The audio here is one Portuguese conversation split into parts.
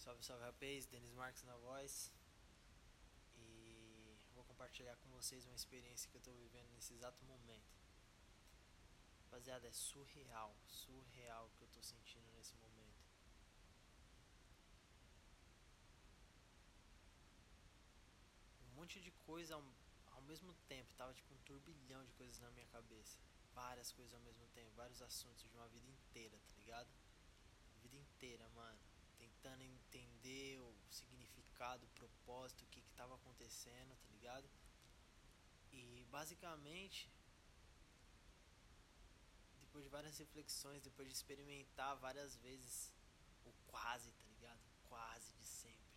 Salve, salve rapaz, Denis Marques na voz. E vou compartilhar com vocês uma experiência que eu tô vivendo nesse exato momento. Rapaziada, é surreal, surreal o que eu tô sentindo nesse momento. Um monte de coisa ao, ao mesmo tempo, tava tipo um turbilhão de coisas na minha cabeça. Várias coisas ao mesmo tempo, vários assuntos de uma vida inteira, tá ligado? vida inteira, mano tentando entender o significado, o propósito, o que que tava acontecendo, tá ligado? E basicamente, depois de várias reflexões, depois de experimentar várias vezes o quase, tá ligado? Quase de sempre.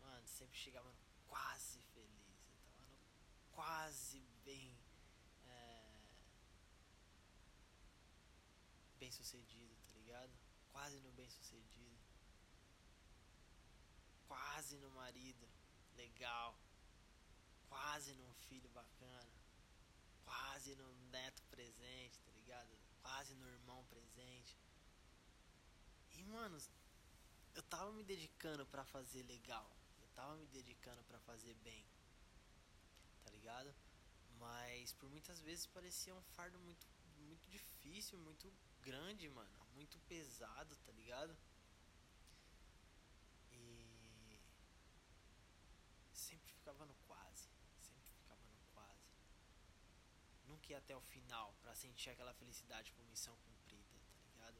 Mano, sempre chegava no quase feliz, eu tava no quase bem. É, bem sucedido, tá ligado? Quase no bem sucedido quase no marido legal, quase num filho bacana, quase no neto presente, tá ligado? Quase no irmão presente. E mano, eu tava me dedicando para fazer legal, eu tava me dedicando para fazer bem, tá ligado? Mas por muitas vezes parecia um fardo muito, muito difícil, muito grande, mano, muito pesado, tá ligado? E sempre ficava no quase, sempre ficava no quase. Ia até o final para sentir aquela felicidade por missão cumprida, tá ligado?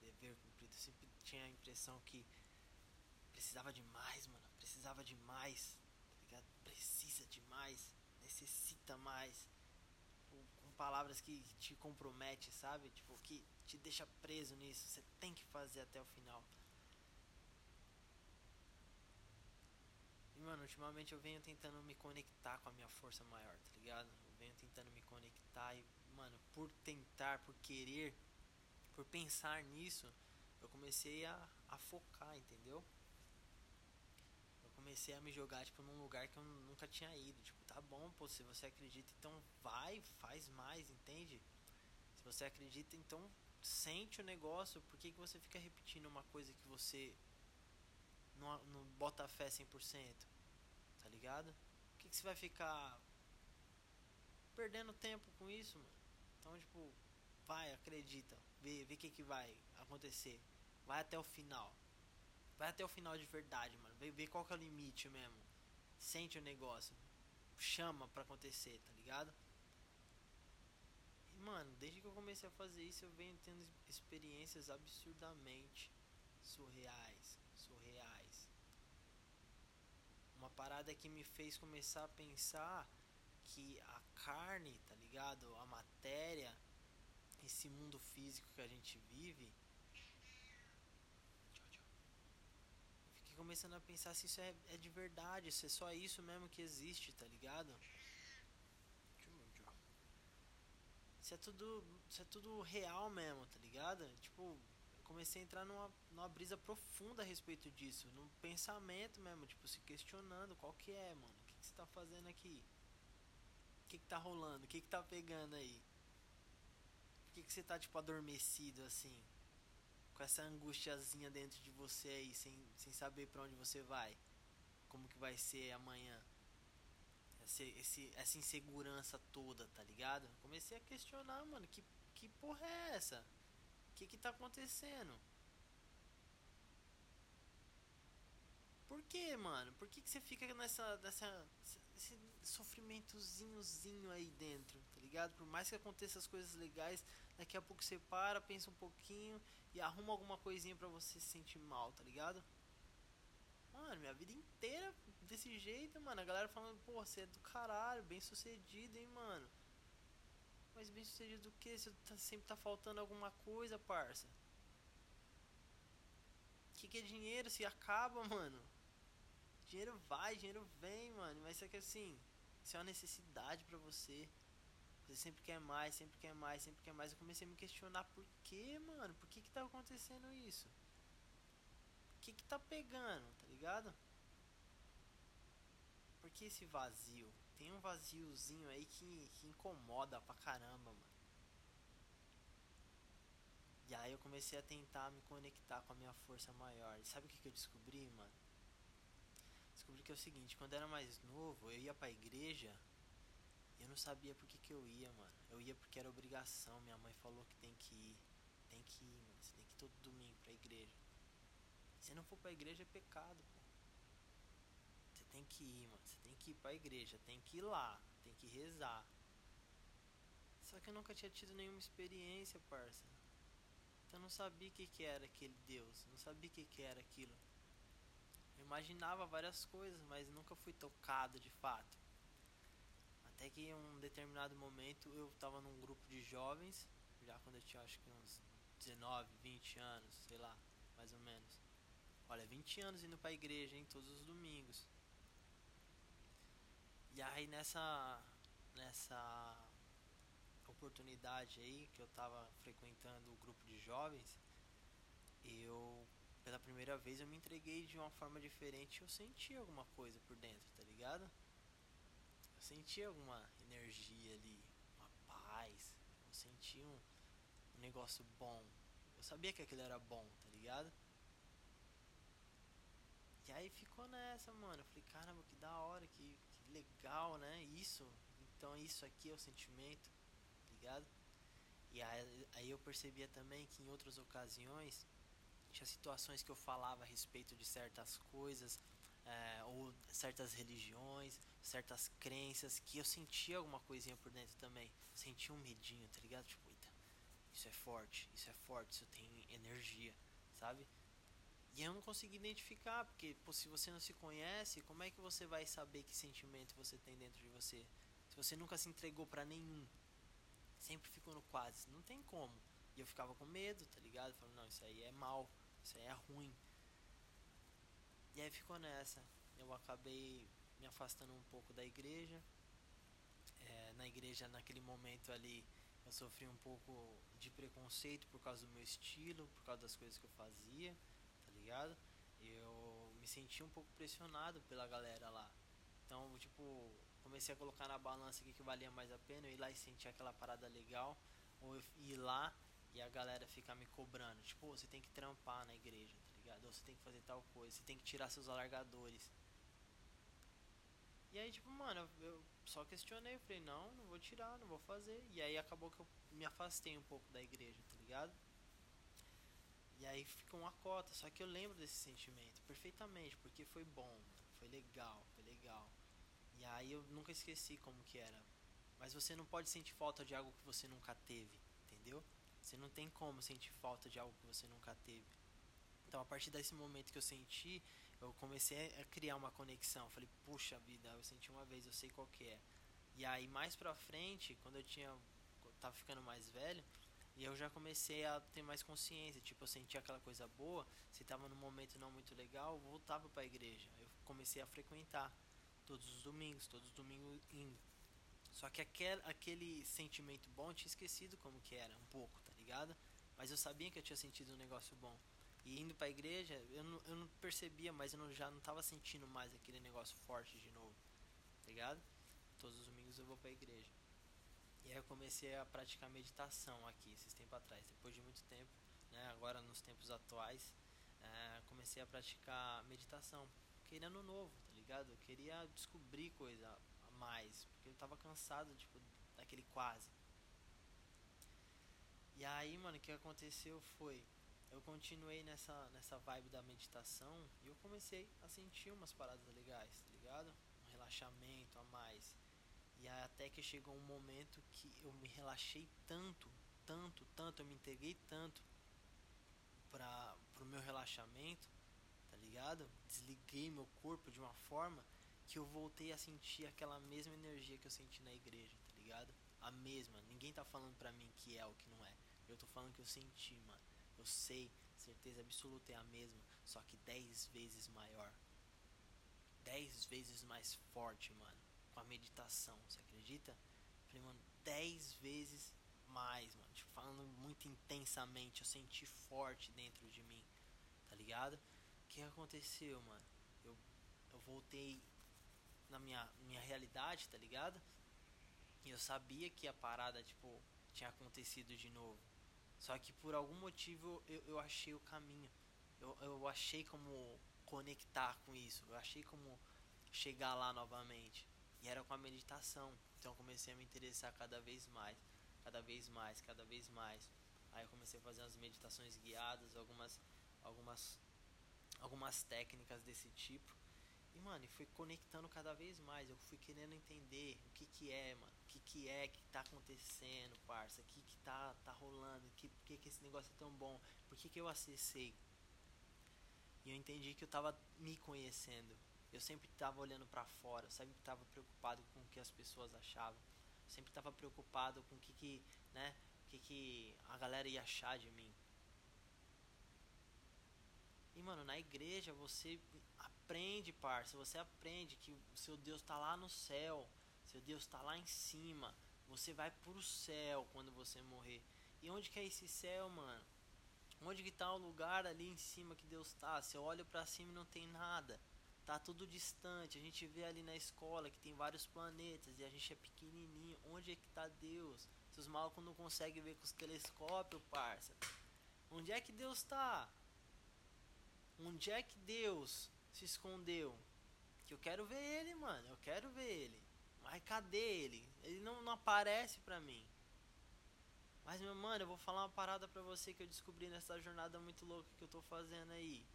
Dever cumprido. Eu sempre tinha a impressão que precisava demais, mano. Precisava demais, tá ligado? Precisa demais, necessita mais. Com palavras que te compromete, sabe? Tipo, que te deixa preso nisso. Você tem que fazer até o final. E, mano, ultimamente eu venho tentando me conectar com a minha força maior, tá ligado? Tentando me conectar e, mano, por tentar, por querer, por pensar nisso, eu comecei a, a focar, entendeu? Eu comecei a me jogar, tipo, num lugar que eu nunca tinha ido. Tipo, tá bom, pô, se você acredita, então vai, faz mais, entende? Se você acredita, então sente o negócio. Por que, que você fica repetindo uma coisa que você não, não bota fé 100%, tá ligado? Por que, que você vai ficar perdendo tempo com isso, mano? Então, tipo, vai, acredita, vê, vê o que, que vai acontecer. Vai até o final. Vai até o final de verdade, mano. Vê, vê qual que é o limite mesmo. Sente o negócio. Chama pra acontecer, tá ligado? E, mano, desde que eu comecei a fazer isso, eu venho tendo experiências absurdamente surreais, surreais. Uma parada que me fez começar a pensar que a carne, tá ligado? A matéria, esse mundo físico que a gente vive. Fiquei começando a pensar se isso é, é de verdade, se é só isso mesmo que existe, tá ligado? Se é tudo, se é tudo real mesmo, tá ligado? Tipo, comecei a entrar numa, numa brisa profunda a respeito disso, num pensamento mesmo, tipo, se questionando qual que é, mano, o que, você tá fazendo aqui? O que, que tá rolando? O que, que tá pegando aí? Por que, que você tá, tipo, adormecido assim? Com essa angustiazinha dentro de você aí, sem, sem saber para onde você vai? Como que vai ser amanhã? Esse, esse, essa insegurança toda, tá ligado? Comecei a questionar, mano, que, que porra é essa? que que tá acontecendo? Por que, mano? Por que, que você fica nessa, nessa esse sofrimentozinhozinho aí dentro, tá ligado? Por mais que aconteça as coisas legais, daqui a pouco você para, pensa um pouquinho e arruma alguma coisinha para você se sentir mal, tá ligado? Mano, minha vida inteira desse jeito, mano. A galera falando, pô, você é do caralho, bem sucedido, hein, mano. Mas bem sucedido do que? Você tá, sempre tá faltando alguma coisa, parça. O que, que é dinheiro? Se acaba, mano. Dinheiro vai, dinheiro vem, mano. Mas é que assim, isso é uma necessidade para você. Você sempre quer mais, sempre quer mais, sempre quer mais. Eu comecei a me questionar por que, mano? Por que que tá acontecendo isso? O que que tá pegando, tá ligado? Por que esse vazio? Tem um vaziozinho aí que, que incomoda pra caramba, mano. E aí eu comecei a tentar me conectar com a minha força maior. E sabe o que, que eu descobri, mano? Descobri que é o seguinte, quando eu era mais novo, eu ia pra igreja e eu não sabia por que, que eu ia, mano. Eu ia porque era obrigação. Minha mãe falou que tem que ir. Tem que ir, mano. Você tem que ir todo domingo pra igreja. Se não for pra igreja é pecado, pô. Você tem que ir, mano. Você tem que ir pra igreja. Tem que ir lá. Tem que rezar. Só que eu nunca tinha tido nenhuma experiência, parça. Então eu não sabia o que, que era aquele Deus. Não sabia o que, que era aquilo. Eu imaginava várias coisas, mas nunca fui tocado de fato. Até que em um determinado momento eu tava num grupo de jovens, já quando eu tinha acho que uns 19, 20 anos, sei lá, mais ou menos. Olha, 20 anos indo pra igreja, hein, todos os domingos. E aí nessa nessa oportunidade aí que eu tava frequentando o grupo de jovens, eu primeira vez eu me entreguei de uma forma diferente, eu senti alguma coisa por dentro, tá ligado? Eu senti alguma energia ali, uma paz, eu senti um, um negócio bom. Eu sabia que aquilo era bom, tá ligado? E aí ficou nessa, mano. Eu falei, caramba, que da hora, que, que legal, né? Isso. Então isso aqui é o sentimento, tá ligado? E aí, aí eu percebia também que em outras ocasiões tinha situações que eu falava a respeito de certas coisas, é, ou certas religiões, certas crenças, que eu sentia alguma coisinha por dentro também. Sentia um medinho, tá ligado? Tipo, eita, isso é forte, isso é forte, isso tem energia, sabe? E eu não consegui identificar, porque pô, se você não se conhece, como é que você vai saber que sentimento você tem dentro de você? Se você nunca se entregou para nenhum, sempre ficou no quase, não tem como. E eu ficava com medo, tá ligado? Falando, não, isso aí é mal, isso aí é ruim. E aí ficou nessa. Eu acabei me afastando um pouco da igreja. É, na igreja, naquele momento ali, eu sofri um pouco de preconceito por causa do meu estilo, por causa das coisas que eu fazia ligado? Eu me senti um pouco pressionado pela galera lá. Então, tipo, comecei a colocar na balança o que, que valia mais a pena, eu ir lá e sentir aquela parada legal, ou ir lá e a galera ficar me cobrando. Tipo, você tem que trampar na igreja, tá ligado? Ou você tem que fazer tal coisa, você tem que tirar seus alargadores. E aí, tipo, mano, eu só questionei, eu falei, não, não vou tirar, não vou fazer. E aí acabou que eu me afastei um pouco da igreja, tá ligado? E aí ficou uma cota, só que eu lembro desse sentimento perfeitamente, porque foi bom, foi legal, foi legal. E aí eu nunca esqueci como que era. Mas você não pode sentir falta de algo que você nunca teve, entendeu? Você não tem como sentir falta de algo que você nunca teve. Então, a partir desse momento que eu senti, eu comecei a criar uma conexão. falei, puxa vida, eu senti uma vez, eu sei qual que é. E aí, mais pra frente, quando eu tinha, eu tava ficando mais velho, e eu já comecei a ter mais consciência, tipo, eu sentia aquela coisa boa, se tava num momento não muito legal, eu voltava para a igreja. Eu comecei a frequentar todos os domingos, todos os domingos indo. Só que aquele, aquele sentimento bom eu tinha esquecido como que era, um pouco, tá ligado? Mas eu sabia que eu tinha sentido um negócio bom. E indo para a igreja, eu não, eu não percebia, mas eu não, já não tava sentindo mais aquele negócio forte de novo, tá ligado? Todos os domingos eu vou para a igreja. E aí eu comecei a praticar meditação aqui, esses tempos atrás. Depois de muito tempo, né, agora nos tempos atuais, é, comecei a praticar meditação. Querendo novo, tá ligado? Eu queria descobrir coisa a mais, porque eu tava cansado, tipo, daquele quase. E aí, mano, o que aconteceu foi, eu continuei nessa, nessa vibe da meditação e eu comecei a sentir umas paradas legais, tá ligado? Um relaxamento a mais. E até que chegou um momento que eu me relaxei tanto, tanto, tanto, eu me entreguei tanto para pro meu relaxamento, tá ligado? Desliguei meu corpo de uma forma que eu voltei a sentir aquela mesma energia que eu senti na igreja, tá ligado? A mesma. Ninguém tá falando pra mim que é ou que não é. Eu tô falando que eu senti, mano. Eu sei, certeza absoluta é a mesma, só que dez vezes maior. dez vezes mais forte, mano com a meditação, você acredita? Falei, mano, 10 vezes mais, mano. Tipo, falando muito intensamente, eu senti forte dentro de mim, tá ligado? O que aconteceu, mano? Eu, eu voltei na minha, minha realidade, tá ligado? E eu sabia que a parada, tipo, tinha acontecido de novo. Só que por algum motivo eu, eu achei o caminho. Eu, eu achei como conectar com isso. Eu achei como chegar lá novamente. E era com a meditação. Então comecei a me interessar cada vez mais, cada vez mais, cada vez mais. Aí eu comecei a fazer umas meditações guiadas, algumas algumas algumas técnicas desse tipo. E mano, e fui conectando cada vez mais. Eu fui querendo entender o que que é, mano. Que que é que tá acontecendo, parça? O que que tá tá rolando? Que por que que esse negócio é tão bom? Por que que eu acessei? E eu entendi que eu tava me conhecendo. Eu sempre estava olhando para fora, eu sempre estava preocupado com o que as pessoas achavam. Eu sempre estava preocupado com o que que, né, o que que a galera ia achar de mim. E mano, na igreja você aprende, parça, você aprende que o seu Deus está lá no céu, seu Deus está lá em cima. Você vai pro céu quando você morrer. E onde que é esse céu, mano? Onde que tá o lugar ali em cima que Deus tá? Eu olho para cima e não tem nada tá tudo distante. A gente vê ali na escola que tem vários planetas e a gente é pequenininho. Onde é que tá Deus? Se os malucos não conseguem ver com os telescópios, parça. Onde é que Deus tá? Onde é que Deus se escondeu? Que eu quero ver ele, mano. Eu quero ver ele. Mas cadê ele? Ele não, não aparece pra mim. Mas, meu mano, eu vou falar uma parada pra você que eu descobri nessa jornada muito louca que eu tô fazendo aí.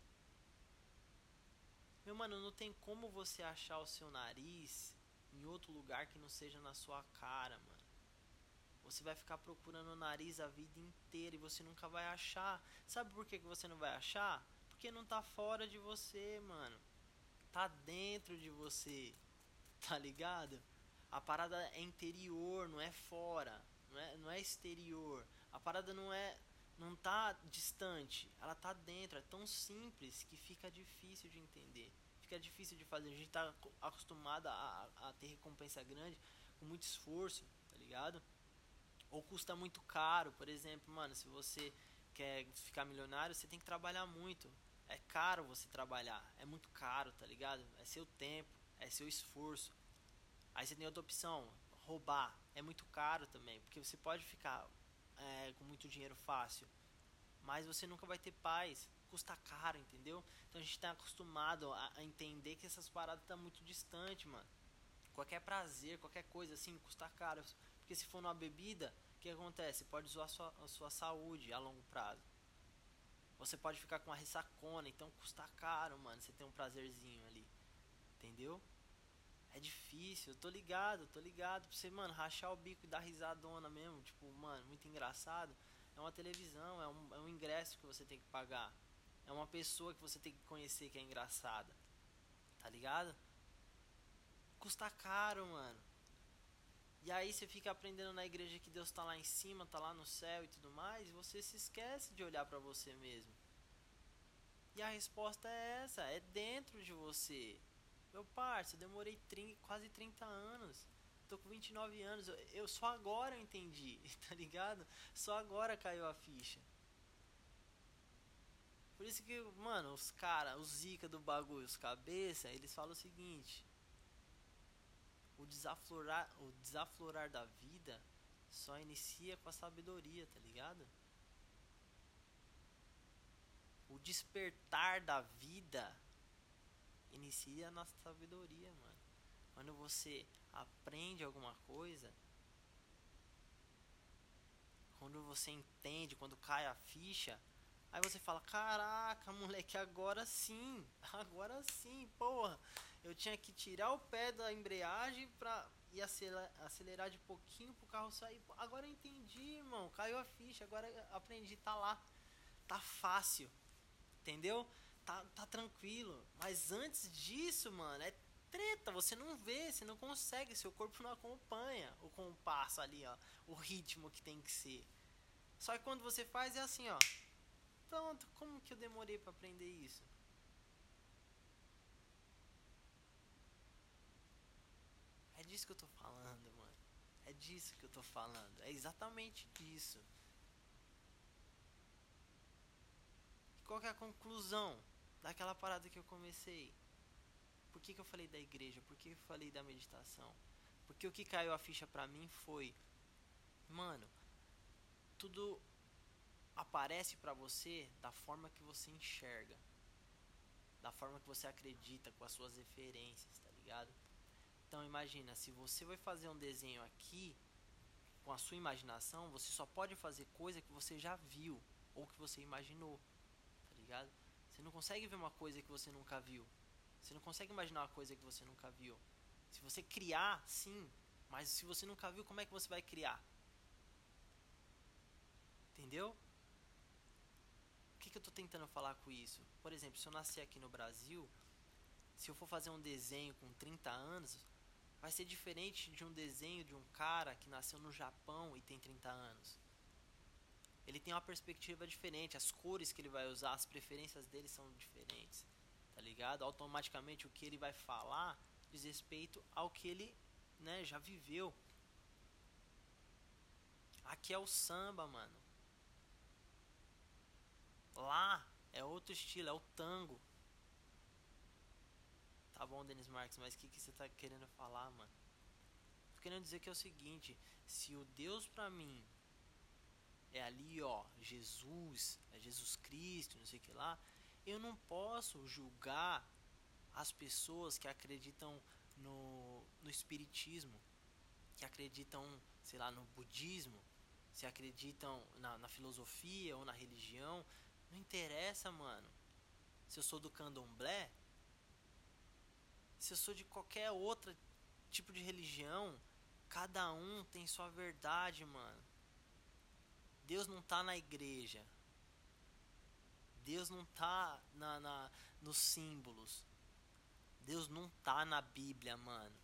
Meu mano, não tem como você achar o seu nariz em outro lugar que não seja na sua cara, mano. Você vai ficar procurando o nariz a vida inteira e você nunca vai achar. Sabe por que, que você não vai achar? Porque não tá fora de você, mano. Tá dentro de você. Tá ligado? A parada é interior, não é fora. Não é, não é exterior. A parada não é não tá distante, ela tá dentro, é tão simples que fica difícil de entender, fica difícil de fazer. A gente tá acostumado a, a ter recompensa grande com muito esforço, tá ligado? Ou custa muito caro, por exemplo, mano, se você quer ficar milionário, você tem que trabalhar muito. É caro você trabalhar, é muito caro, tá ligado? É seu tempo, é seu esforço. Aí você tem outra opção, roubar. É muito caro também, porque você pode ficar é, com muito dinheiro fácil. Mas você nunca vai ter paz. Custa caro, entendeu? Então a gente tá acostumado a, a entender que essas paradas tá muito distante, mano. Qualquer prazer, qualquer coisa assim, custa caro. Porque se for numa bebida, o que acontece? Pode zoar a sua, a sua saúde a longo prazo. Você pode ficar com uma ressacona, então custa caro, mano. Você tem um prazerzinho ali. Entendeu? É difícil, eu tô ligado, tô ligado. Pra você, mano, rachar o bico e dar risadona mesmo, tipo, mano, muito engraçado. É uma televisão, é um, é um ingresso que você tem que pagar. É uma pessoa que você tem que conhecer que é engraçada. Tá ligado? Custa caro, mano. E aí você fica aprendendo na igreja que Deus tá lá em cima, tá lá no céu e tudo mais, e você se esquece de olhar para você mesmo. E a resposta é essa, é dentro de você. Meu parça, eu demorei 30, quase 30 anos. Tô com 29 anos. Eu, eu só agora eu entendi, tá ligado? Só agora caiu a ficha. Por isso que, mano, os caras, os zica do bagulho, os cabeça, eles falam o seguinte: o desaflorar, o desaflorar da vida só inicia com a sabedoria, tá ligado? O despertar da vida inicia na sabedoria, mano. Quando você aprende alguma coisa, quando você entende, quando cai a ficha, aí você fala: Caraca, moleque, agora sim, agora sim, porra. Eu tinha que tirar o pé da embreagem pra e acelerar, de pouquinho pro carro sair. Agora eu entendi, irmão. Caiu a ficha, agora aprendi, tá lá. Tá fácil. Entendeu? Tá, tá tranquilo. Mas antes disso, mano, é treta. Você não vê, você não consegue, seu corpo não acompanha o compasso ali, ó. O ritmo que tem que ser. Só que quando você faz é assim, ó. Pronto, como que eu demorei para aprender isso? É disso que eu tô falando, mano. É disso que eu tô falando. É exatamente disso. qual é a conclusão? Daquela parada que eu comecei. Por que, que eu falei da igreja? Por que eu falei da meditação? Porque o que caiu a ficha pra mim foi, mano, tudo aparece para você da forma que você enxerga, da forma que você acredita, com as suas referências, tá ligado? Então imagina, se você vai fazer um desenho aqui com a sua imaginação, você só pode fazer coisa que você já viu ou que você imaginou, tá ligado? Você não consegue ver uma coisa que você nunca viu. Você não consegue imaginar uma coisa que você nunca viu. Se você criar, sim, mas se você nunca viu, como é que você vai criar? Entendeu? O que, que eu estou tentando falar com isso? Por exemplo, se eu nascer aqui no Brasil, se eu for fazer um desenho com 30 anos, vai ser diferente de um desenho de um cara que nasceu no Japão e tem 30 anos. Ele tem uma perspectiva diferente, as cores que ele vai usar, as preferências dele são diferentes, tá ligado? Automaticamente o que ele vai falar diz respeito ao que ele né, já viveu. Aqui é o samba, mano. Lá é outro estilo, é o tango. Tá bom, Denis Marques, mas o que, que você tá querendo falar, mano? Tô querendo dizer que é o seguinte: se o Deus pra mim é ali, ó, Jesus, é Jesus Cristo, não sei o que lá, eu não posso julgar as pessoas que acreditam no, no espiritismo, que acreditam, sei lá, no budismo, se acreditam na, na filosofia ou na religião, não interessa, mano. Se eu sou do candomblé, se eu sou de qualquer outra tipo de religião, cada um tem sua verdade, mano. Deus não tá na igreja. Deus não tá na, na, nos símbolos. Deus não tá na Bíblia, mano.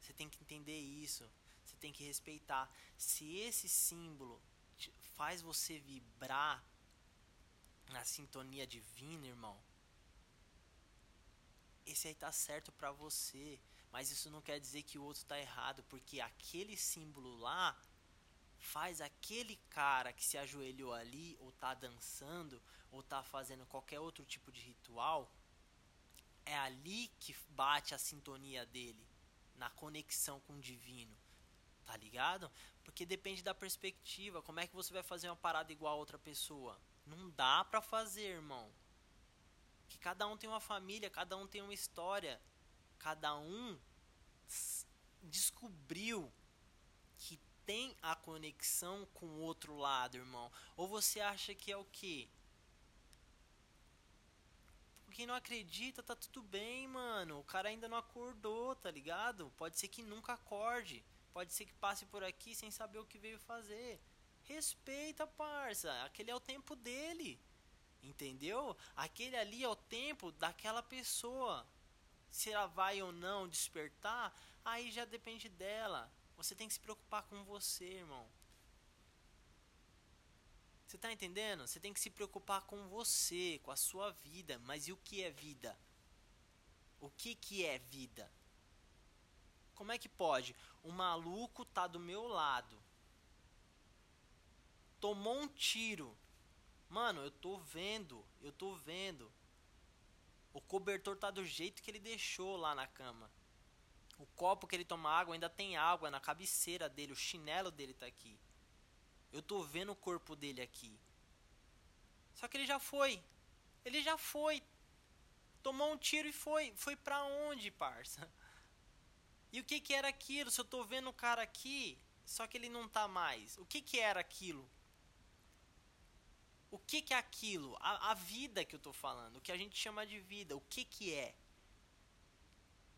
Você tem que entender isso. Você tem que respeitar. Se esse símbolo faz você vibrar na sintonia divina, irmão, esse aí tá certo para você. Mas isso não quer dizer que o outro tá errado, porque aquele símbolo lá faz aquele cara que se ajoelhou ali, ou tá dançando, ou tá fazendo qualquer outro tipo de ritual, é ali que bate a sintonia dele, na conexão com o divino. Tá ligado? Porque depende da perspectiva. Como é que você vai fazer uma parada igual a outra pessoa? Não dá pra fazer, irmão. Que cada um tem uma família, cada um tem uma história. Cada um descobriu tem a conexão com o outro lado, irmão? Ou você acha que é o quê? Quem não acredita, tá tudo bem, mano. O cara ainda não acordou, tá ligado? Pode ser que nunca acorde. Pode ser que passe por aqui sem saber o que veio fazer. Respeita, parça. Aquele é o tempo dele. Entendeu? Aquele ali é o tempo daquela pessoa. Se ela vai ou não despertar, aí já depende dela. Você tem que se preocupar com você, irmão. Você está entendendo? Você tem que se preocupar com você, com a sua vida. Mas e o que é vida? O que, que é vida? Como é que pode? O maluco tá do meu lado. Tomou um tiro. Mano, eu tô vendo. Eu tô vendo. O cobertor tá do jeito que ele deixou lá na cama. O copo que ele toma água ainda tem água na cabeceira dele, o chinelo dele tá aqui. Eu tô vendo o corpo dele aqui. Só que ele já foi. Ele já foi. Tomou um tiro e foi. Foi pra onde, parça? E o que que era aquilo? Se eu tô vendo o cara aqui, só que ele não tá mais. O que que era aquilo? O que que é aquilo? A, a vida que eu tô falando, o que a gente chama de vida, o que que é?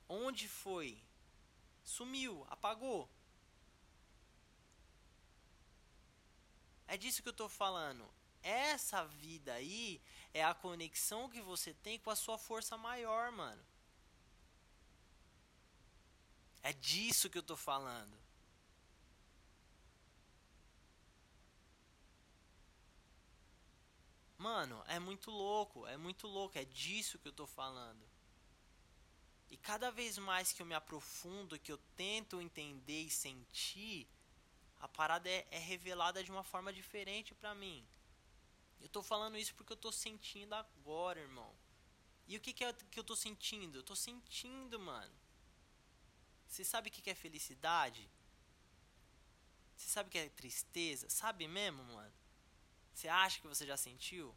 Onde foi? Sumiu, apagou. É disso que eu estou falando. Essa vida aí é a conexão que você tem com a sua força maior, mano. É disso que eu estou falando. Mano, é muito louco, é muito louco, é disso que eu estou falando. Cada vez mais que eu me aprofundo, que eu tento entender e sentir, a parada é, é revelada de uma forma diferente para mim. Eu tô falando isso porque eu tô sentindo agora, irmão. E o que, que, é, que eu tô sentindo? Eu tô sentindo, mano. Você sabe o que, que é felicidade? Você sabe o que é tristeza? Sabe mesmo, mano? Você acha que você já sentiu?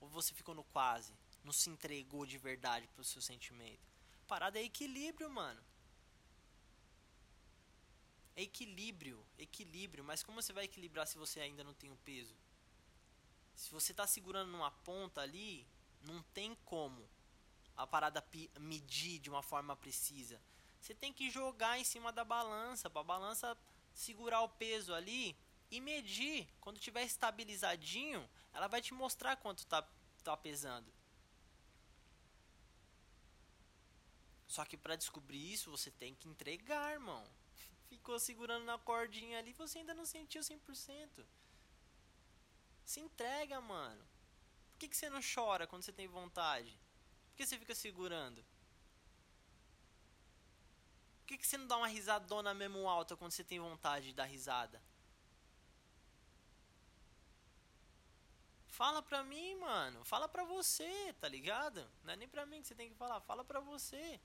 Ou você ficou no quase? Não se entregou de verdade pro seu sentimento? Parada é equilíbrio, mano. É equilíbrio, equilíbrio. Mas como você vai equilibrar se você ainda não tem o peso? Se você tá segurando numa ponta ali, não tem como a parada medir de uma forma precisa. Você tem que jogar em cima da balança, para a balança segurar o peso ali e medir. Quando tiver estabilizadinho, ela vai te mostrar quanto tá, tá pesando. Só que para descobrir isso, você tem que entregar, irmão. Ficou segurando na cordinha ali, você ainda não sentiu 100%. Se entrega, mano. Por que, que você não chora quando você tem vontade? que você fica segurando? Por que, que você não dá uma risadona mesmo alta quando você tem vontade de dar risada? Fala pra mim, mano. Fala pra você, tá ligado? Não é nem pra mim que você tem que falar. Fala pra você.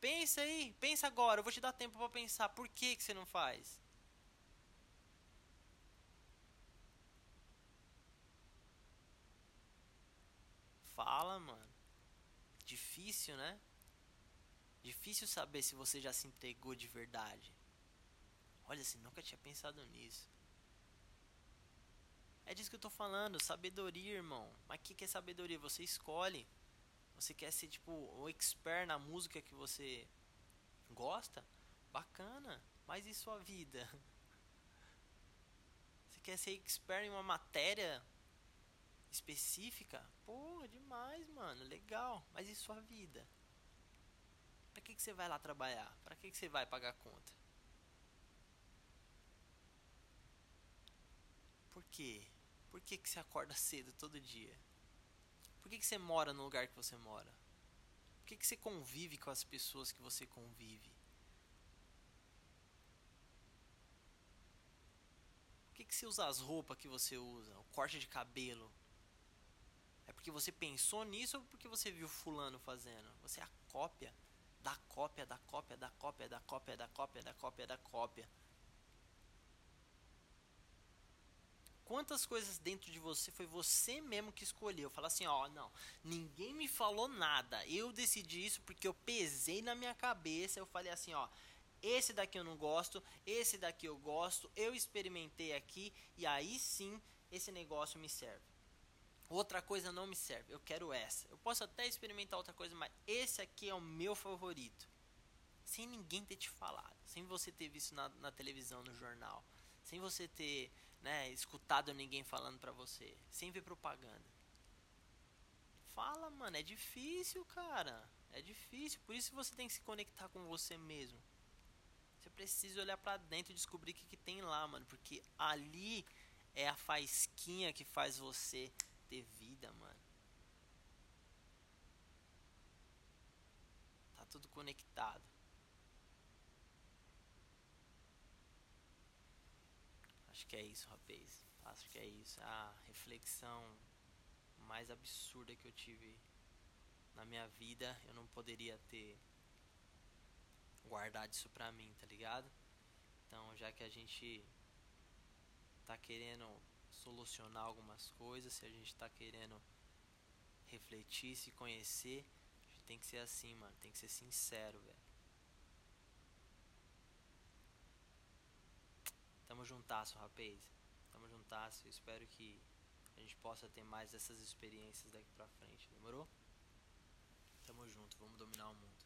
Pensa aí. Pensa agora. Eu vou te dar tempo pra pensar. Por que, que você não faz? Fala, mano difícil, né? Difícil saber se você já se entregou de verdade. Olha, assim, nunca tinha pensado nisso. É disso que eu tô falando, sabedoria, irmão. Mas o que, que é sabedoria? Você escolhe. Você quer ser, tipo, o expert na música que você gosta? Bacana. Mas e sua vida? Você quer ser expert em uma matéria específica, pô, demais, mano, legal. Mas e sua vida? Pra que, que você vai lá trabalhar? Pra que, que você vai pagar conta? Por quê? Por que, que você acorda cedo todo dia? Por que, que você mora no lugar que você mora? Por que, que você convive com as pessoas que você convive? Por que, que você usa as roupas que você usa? O corte de cabelo? É porque você pensou nisso ou porque você viu fulano fazendo? Você é a cópia da cópia da cópia da cópia da cópia da cópia da cópia da cópia. Quantas coisas dentro de você foi você mesmo que escolheu? Fala assim, ó, não, ninguém me falou nada. Eu decidi isso porque eu pesei na minha cabeça. Eu falei assim, ó, esse daqui eu não gosto, esse daqui eu gosto. Eu experimentei aqui e aí sim esse negócio me serve. Outra coisa não me serve, eu quero essa. Eu posso até experimentar outra coisa, mas esse aqui é o meu favorito. Sem ninguém ter te falado, sem você ter visto na, na televisão, no jornal, sem você ter né, escutado ninguém falando pra você, sem ver propaganda. Fala, mano, é difícil, cara. É difícil, por isso você tem que se conectar com você mesmo. Você precisa olhar para dentro e descobrir o que, que tem lá, mano, porque ali é a faísquinha que faz você ter vida, mano. Tá tudo conectado. Acho que é isso, rapaz. Acho que é isso. A reflexão mais absurda que eu tive na minha vida, eu não poderia ter guardado isso pra mim, tá ligado? Então, já que a gente tá querendo solucionar algumas coisas, se a gente tá querendo refletir, se conhecer, a gente tem que ser assim, mano. Tem que ser sincero, velho. Tamo juntasso, rapaz. Tamo juntasso. Espero que a gente possa ter mais dessas experiências daqui pra frente. Demorou? Tamo junto. Vamos dominar o mundo.